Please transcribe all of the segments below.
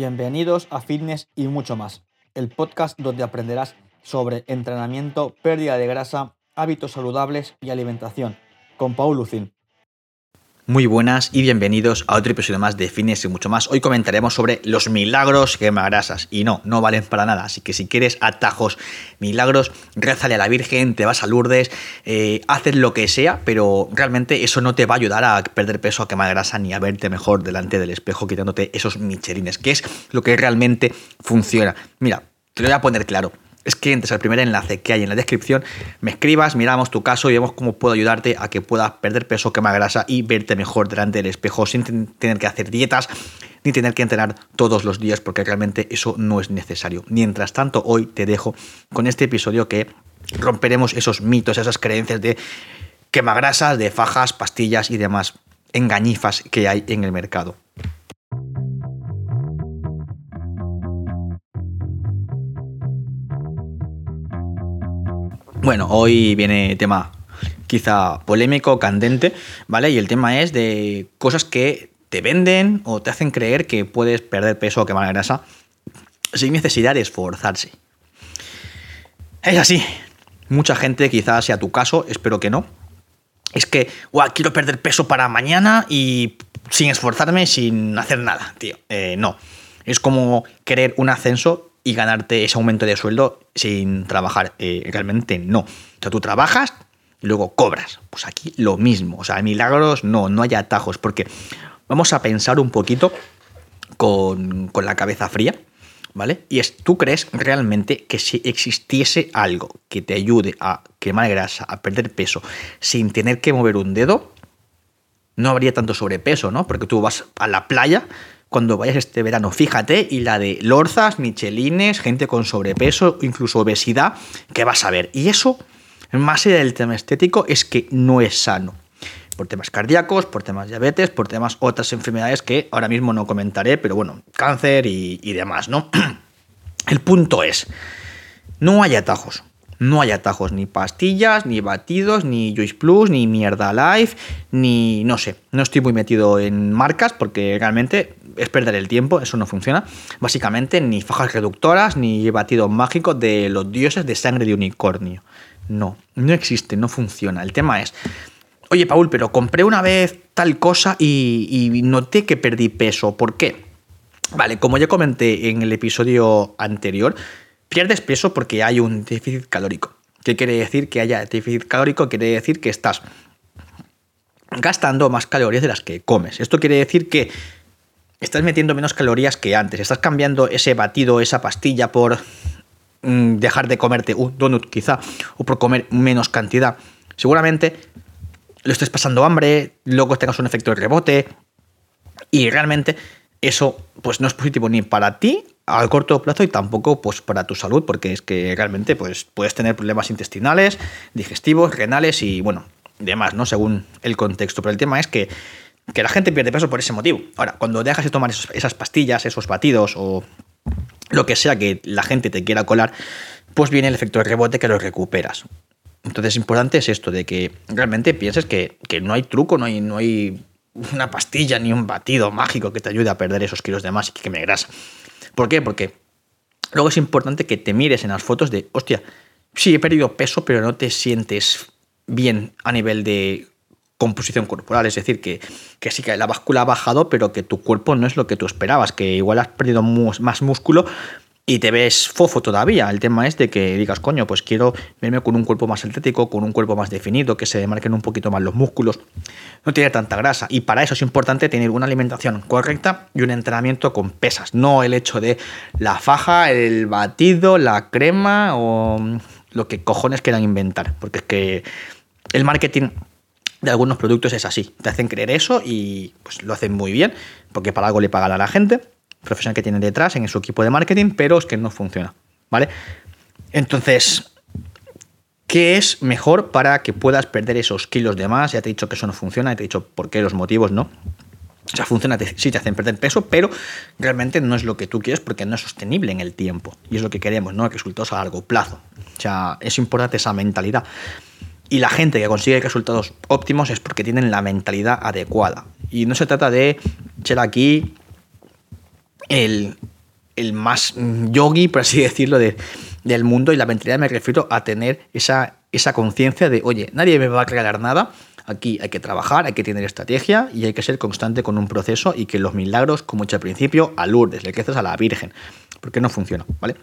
Bienvenidos a Fitness y mucho más, el podcast donde aprenderás sobre entrenamiento, pérdida de grasa, hábitos saludables y alimentación, con Paul Lucin. Muy buenas y bienvenidos a otro episodio más de Fines y mucho más. Hoy comentaremos sobre los milagros quemagrasas. Y no, no valen para nada. Así que si quieres atajos, milagros, rézale a la Virgen, te vas a Lourdes, eh, haces lo que sea, pero realmente eso no te va a ayudar a perder peso, a quemar grasa, ni a verte mejor delante del espejo quitándote esos michelines, que es lo que realmente funciona. Mira, te lo voy a poner claro es que entres al primer enlace que hay en la descripción, me escribas, miramos tu caso y vemos cómo puedo ayudarte a que puedas perder peso, quemar grasa y verte mejor delante del espejo sin tener que hacer dietas ni tener que entrenar todos los días porque realmente eso no es necesario. Mientras tanto, hoy te dejo con este episodio que romperemos esos mitos, esas creencias de quemagrasas, de fajas, pastillas y demás engañifas que hay en el mercado. Bueno, hoy viene tema quizá polémico, candente, ¿vale? Y el tema es de cosas que te venden o te hacen creer que puedes perder peso o quemar grasa sin necesidad de esforzarse. Es así. Mucha gente, quizás sea tu caso, espero que no. Es que, guau, quiero perder peso para mañana y sin esforzarme, sin hacer nada, tío. Eh, no. Es como querer un ascenso y ganarte ese aumento de sueldo sin trabajar. Eh, realmente no. O sea, tú trabajas y luego cobras. Pues aquí lo mismo. O sea, milagros no, no hay atajos. Porque vamos a pensar un poquito con, con la cabeza fría. ¿Vale? Y es, ¿tú crees realmente que si existiese algo que te ayude a quemar grasa, a perder peso, sin tener que mover un dedo, no habría tanto sobrepeso, ¿no? Porque tú vas a la playa cuando vayas este verano. Fíjate, y la de lorzas, michelines, gente con sobrepeso, incluso obesidad, que vas a ver. Y eso, más allá del tema estético, es que no es sano. Por temas cardíacos, por temas diabetes, por temas otras enfermedades que ahora mismo no comentaré, pero bueno, cáncer y, demás, ¿no? El punto es, no hay atajos. No hay atajos, ni pastillas, ni batidos, ni Juice Plus, ni Mierda Life, ni no sé. No estoy muy metido en marcas porque realmente es perder el tiempo, eso no funciona. Básicamente, ni fajas reductoras, ni batido mágico de los dioses de sangre de unicornio. No, no existe, no funciona. El tema es, oye Paul, pero compré una vez tal cosa y, y noté que perdí peso. ¿Por qué? Vale, como ya comenté en el episodio anterior, Pierdes peso porque hay un déficit calórico. ¿Qué quiere decir que haya déficit calórico? Quiere decir que estás gastando más calorías de las que comes. Esto quiere decir que estás metiendo menos calorías que antes. Estás cambiando ese batido, esa pastilla por mm, dejar de comerte un donut quizá o por comer menos cantidad. Seguramente lo estés pasando hambre, luego tengas un efecto de rebote y realmente eso pues no es positivo ni para ti al corto plazo y tampoco pues, para tu salud, porque es que realmente pues, puedes tener problemas intestinales, digestivos, renales y bueno, demás, ¿no? Según el contexto. Pero el tema es que, la gente pierde peso por ese motivo. Ahora, cuando dejas de tomar esas pastillas, esos batidos o lo que sea que la gente te quiera colar, pues viene el efecto de rebote que lo recuperas. Entonces, importante es esto, de que realmente pienses que, no hay truco, no hay, no hay una pastilla ni un batido mágico que te ayude a perder esos kilos de más y que me grasa. ¿Por qué? Porque luego es importante que te mires en las fotos de, hostia, sí, he perdido peso, pero no te sientes bien a nivel de composición corporal, es decir, que, que sí que la báscula ha bajado, pero que tu cuerpo no es lo que tú esperabas, que igual has perdido más músculo, y te ves fofo todavía. El tema es de que digas, coño, pues quiero verme con un cuerpo más atlético, con un cuerpo más definido, que se demarquen un poquito más los músculos, no tiene tanta grasa. Y para eso es importante tener una alimentación correcta y un entrenamiento con pesas, no el hecho de la faja, el batido, la crema o lo que cojones quieran inventar. Porque es que el marketing de algunos productos es así. Te hacen creer eso y pues lo hacen muy bien, porque para algo le pagan a la gente profesional que tienen detrás en su equipo de marketing, pero es que no funciona, ¿vale? Entonces, ¿qué es mejor para que puedas perder esos kilos de más? Ya te he dicho que eso no funciona, ya te he dicho por qué los motivos, ¿no? O sea, funciona, sí te hacen perder peso, pero realmente no es lo que tú quieres porque no es sostenible en el tiempo. Y es lo que queremos, ¿no? Resultados a largo plazo. O sea, es importante esa mentalidad. Y la gente que consigue resultados óptimos es porque tienen la mentalidad adecuada. Y no se trata de echar aquí el, el más yogi, por así decirlo, de, del mundo. Y la mentalidad me refiero a tener esa, esa conciencia de, oye, nadie me va a regalar nada. Aquí hay que trabajar, hay que tener estrategia y hay que ser constante con un proceso y que los milagros, como he dicho al principio, a Lourdes, le creces a la Virgen, porque no funciona, ¿vale?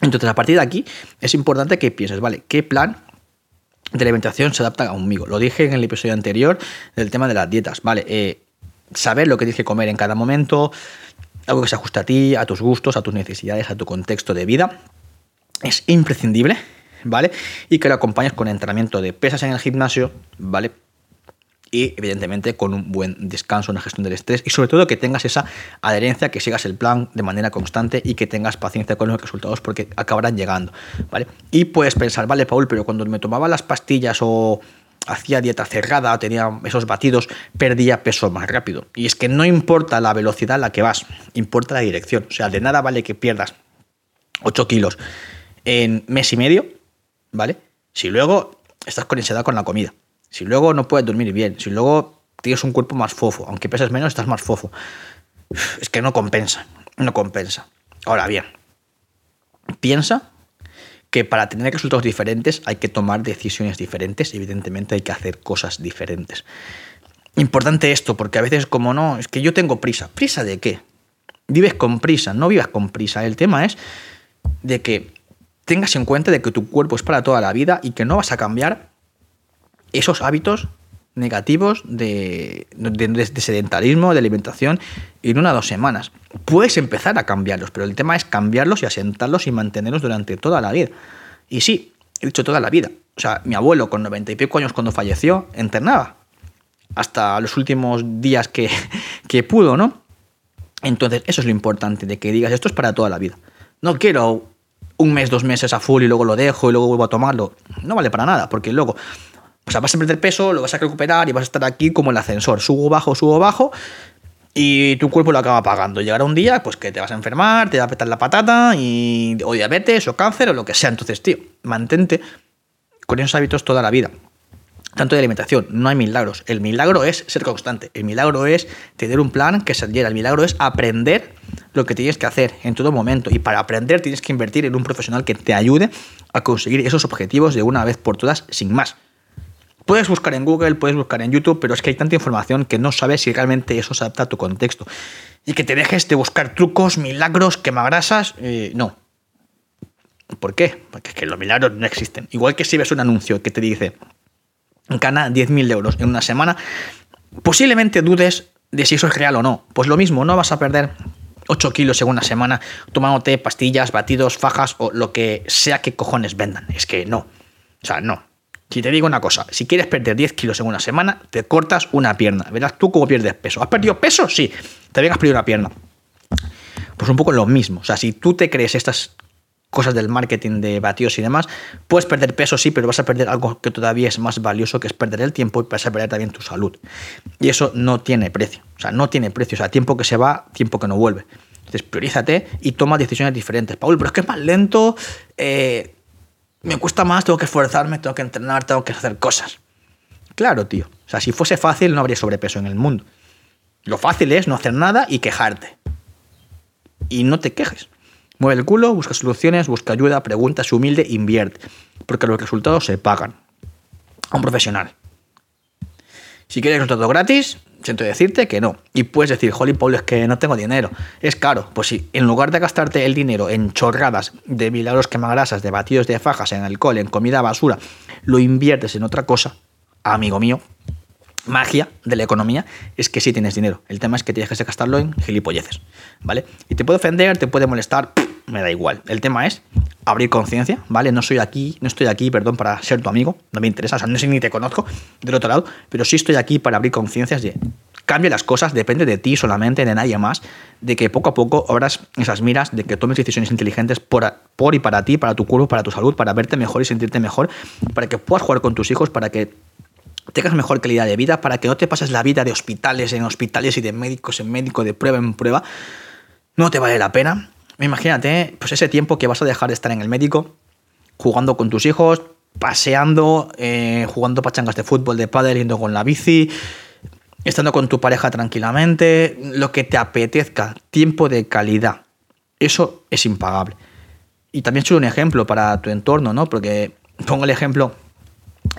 Entonces, a partir de aquí, es importante que pienses, ¿vale? ¿Qué plan de alimentación se adapta a conmigo? Lo dije en el episodio anterior del tema de las dietas, ¿vale? Eh, saber lo que tienes que comer en cada momento, algo que se ajuste a ti, a tus gustos, a tus necesidades, a tu contexto de vida, es imprescindible, ¿vale? Y que lo acompañes con entrenamiento de pesas en el gimnasio, ¿vale? Y evidentemente con un buen descanso, una gestión del estrés y sobre todo que tengas esa adherencia, que sigas el plan de manera constante y que tengas paciencia con los resultados porque acabarán llegando, ¿vale? Y puedes pensar, vale, Paul, pero cuando me tomaba las pastillas o hacía dieta cerrada tenía esos batidos, perdía peso más rápido. Y es que no importa la velocidad a la que vas, importa la dirección. O sea, de nada vale que pierdas 8 kilos en mes y medio, ¿vale? Si luego estás con ansiedad con la comida. Si luego no puedes dormir bien, si luego tienes un cuerpo más fofo, aunque peses menos, estás más fofo. Es que no compensa, no compensa. Ahora bien, piensa que para tener resultados diferentes hay que tomar decisiones diferentes, evidentemente hay que hacer cosas diferentes. Importante esto, porque a veces como no, es que yo tengo prisa. ¿Prisa de qué? Vives con prisa, no vivas con prisa. El tema es de que tengas en cuenta de que tu cuerpo es para toda la vida y que no vas a cambiar esos hábitos negativos de, sedentarismo, de alimentación, en una o dos semanas. Puedes empezar a cambiarlos, pero el tema es cambiarlos y asentarlos y mantenerlos durante toda la vida. Y sí, he dicho toda la vida. O sea, mi abuelo con noventa y pico años cuando falleció, internaba. Hasta los últimos días que, que pudo, ¿no? Entonces, eso es lo importante, de que digas, esto es para toda la vida. No quiero un mes, dos meses a full y luego lo dejo y luego vuelvo a tomarlo. No vale para nada, porque luego o sea, vas a perder peso, lo vas a recuperar y vas a estar aquí como el ascensor, subo, bajo, subo, bajo, y tu cuerpo lo acaba pagando. Llegará un día, pues que te vas a enfermar, te va a petar la patata, y, o diabetes, o cáncer, o lo que sea. Entonces, tío, mantente con esos hábitos toda la vida. Tanto de alimentación, no hay milagros. El milagro es ser constante. El milagro es tener un plan que se adhiera. El milagro es aprender lo que tienes que hacer en todo momento. Y para aprender tienes que invertir en un profesional que te ayude a conseguir esos objetivos de una vez por todas, sin más. Puedes buscar en Google, puedes buscar en YouTube, pero es que hay tanta información que no sabes si realmente eso se adapta a tu contexto. Y que te dejes de buscar trucos, milagros, quemagrasas, eh, no. ¿Por qué? Porque es que los milagros no existen. Igual que si ves un anuncio que te dice, gana 10.000 euros en una semana, posiblemente dudes de si eso es real o no. Pues lo mismo, no vas a perder 8 kilos en una semana tomándote pastillas, batidos, fajas o lo que sea que cojones vendan. Es que no. O sea, no. Si te digo una cosa, si quieres perder 10 kilos en una semana, te cortas una pierna. Verás tú cómo pierdes peso. ¿Has perdido peso? Sí. Te has perdido una pierna. Pues un poco lo mismo. O sea, si tú te crees estas cosas del marketing de batidos y demás, puedes perder peso, sí, pero vas a perder algo que todavía es más valioso, que es perder el tiempo y vas a perder también tu salud. Y eso no tiene precio. O sea, no tiene precio. O sea, tiempo que se va, tiempo que no vuelve. Entonces, priorízate y toma decisiones diferentes. Paul, pero es que es más lento. Eh, me cuesta más, tengo que esforzarme, tengo que entrenar, tengo que hacer cosas. Claro, tío. O sea, si fuese fácil no habría sobrepeso en el mundo. Lo fácil es no hacer nada y quejarte. Y no te quejes. Mueve el culo, busca soluciones, busca ayuda, pregunta, se humilde, invierte. Porque los resultados se pagan. A un profesional. Si quieres resultado gratis, siento decirte que no. Y puedes decir, Holly Paul, es que no tengo dinero. Es caro. Pues si en lugar de gastarte el dinero en chorradas de milagros quemagrasas, de batidos de fajas, en alcohol, en comida basura, lo inviertes en otra cosa, amigo mío, magia de la economía es que sí tienes dinero. El tema es que tienes que gastarlo en gilipolleces, ¿vale? Y te puede ofender, te puede molestar, me da igual. El tema es abrir conciencia, ¿vale? No soy aquí, no estoy aquí, perdón, para ser tu amigo, no me interesa, o sea, no sé ni te conozco del otro lado, pero sí estoy aquí para abrir conciencias de cambia las cosas, depende de ti solamente, de nadie más, de que poco a poco abras esas miras, de que tomes decisiones inteligentes por, por y para ti, para tu cuerpo, para tu salud, para verte mejor y sentirte mejor, para que puedas jugar con tus hijos, para que tengas mejor calidad de vida, para que no te pases la vida de hospitales en hospitales y de médicos en médico, de prueba en prueba, no te vale la pena. Imagínate, pues ese tiempo que vas a dejar de estar en el médico, jugando con tus hijos, paseando, eh, jugando pachangas de fútbol, de pádel, yendo con la bici, estando con tu pareja tranquilamente, lo que te apetezca, tiempo de calidad. Eso es impagable. Y también soy un ejemplo para tu entorno, ¿no? Porque pongo el ejemplo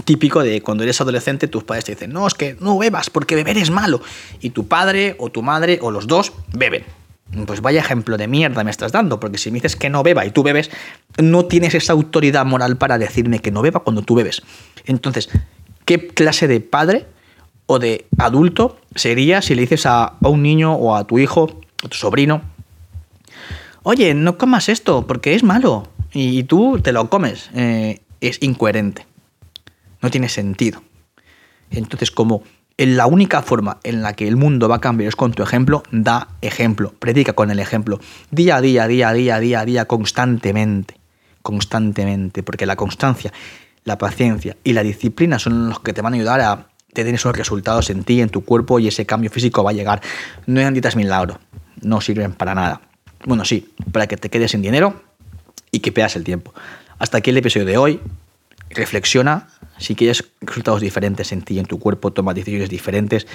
típico de cuando eres adolescente, tus padres te dicen, no, es que no bebas porque beber es malo. Y tu padre o tu madre o los dos beben. Pues vaya ejemplo de mierda me estás dando, porque si me dices que no beba y tú bebes, no tienes esa autoridad moral para decirme que no beba cuando tú bebes. Entonces, ¿qué clase de padre o de adulto sería si le dices a, un niño o a tu hijo, a tu sobrino, oye, no comas esto porque es malo y tú te lo comes? Eh, es incoherente. No tiene sentido. Entonces, como la única forma en la que el mundo va a cambiar es con tu ejemplo, da ejemplo, predica con el ejemplo, día a día, día a día, día a día, constantemente, constantemente, porque la constancia, la paciencia y la disciplina son los que te van a ayudar a tener esos resultados en ti, en tu cuerpo y ese cambio físico va a llegar. No hay dietas milagro, no sirven para nada. Bueno, sí, para que te quedes sin dinero y que peas el tiempo. Hasta aquí el episodio de hoy. Reflexiona, si quieres resultados diferentes en ti, en tu cuerpo, toma decisiones diferentes,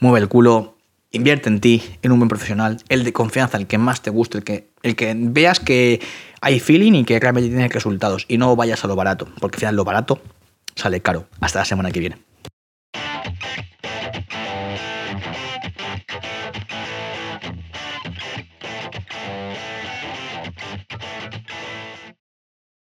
mueve el culo, invierte en ti, en un buen profesional, el de confianza, el que más te guste, el que, el que veas que hay feeling y que realmente tiene resultados y no vayas a lo barato, porque al final lo barato sale caro. Hasta la semana que viene.